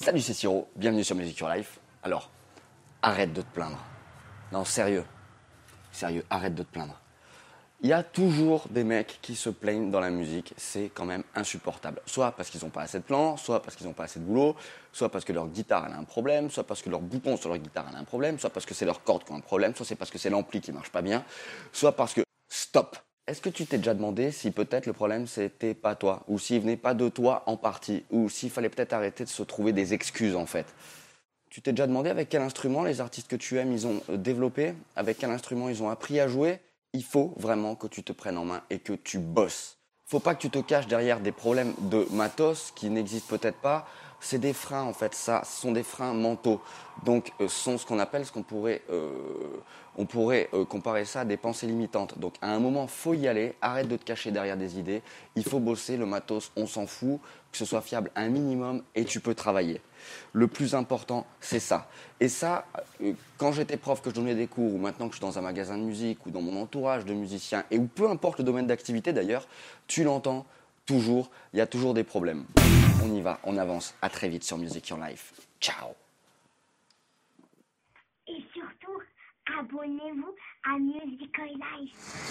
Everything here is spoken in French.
Salut, c'est Siro, bienvenue sur Music Your Life. Alors, arrête de te plaindre. Non, sérieux. Sérieux, arrête de te plaindre. Il y a toujours des mecs qui se plaignent dans la musique, c'est quand même insupportable. Soit parce qu'ils n'ont pas assez de plans, soit parce qu'ils n'ont pas assez de boulot, soit parce que leur guitare a un problème, soit parce que leur bouton sur leur guitare a un problème, soit parce que c'est leur corde qui a un problème, soit c'est parce que c'est l'ampli qui marche pas bien, soit parce que... Stop Est-ce que tu t'es déjà demandé si peut-être le problème c'était pas toi, ou s'il venait pas de toi en partie, ou s'il fallait peut-être arrêter de se trouver des excuses en fait? Tu t'es déjà demandé avec quel instrument les artistes que tu aimes ils ont euh, développé, avec quel instrument ils ont appris à jouer? Il faut vraiment que tu te prennes en main et que tu bosses. Faut pas que tu te caches derrière des problèmes de matos qui n'existent peut-être pas. C'est des freins en fait, ça, ce sont des freins mentaux. Donc, euh, ce sont ce qu'on appelle, ce qu'on pourrait, euh, on pourrait euh, comparer ça à des pensées limitantes. Donc, à un moment, faut y aller. Arrête de te cacher derrière des idées. Il faut bosser le matos, on s'en fout, que ce soit fiable un minimum et tu peux travailler. Le plus important, c'est ça. Et ça, euh, quand j'étais prof, que je donnais des cours, ou maintenant que je suis dans un magasin de musique, ou dans mon entourage de musiciens, et ou peu importe le domaine d'activité d'ailleurs, tu l'entends toujours, il y a toujours des problèmes. On y va, on avance. À très vite sur Music Your Life. Ciao Et surtout, abonnez-vous à Musical Life.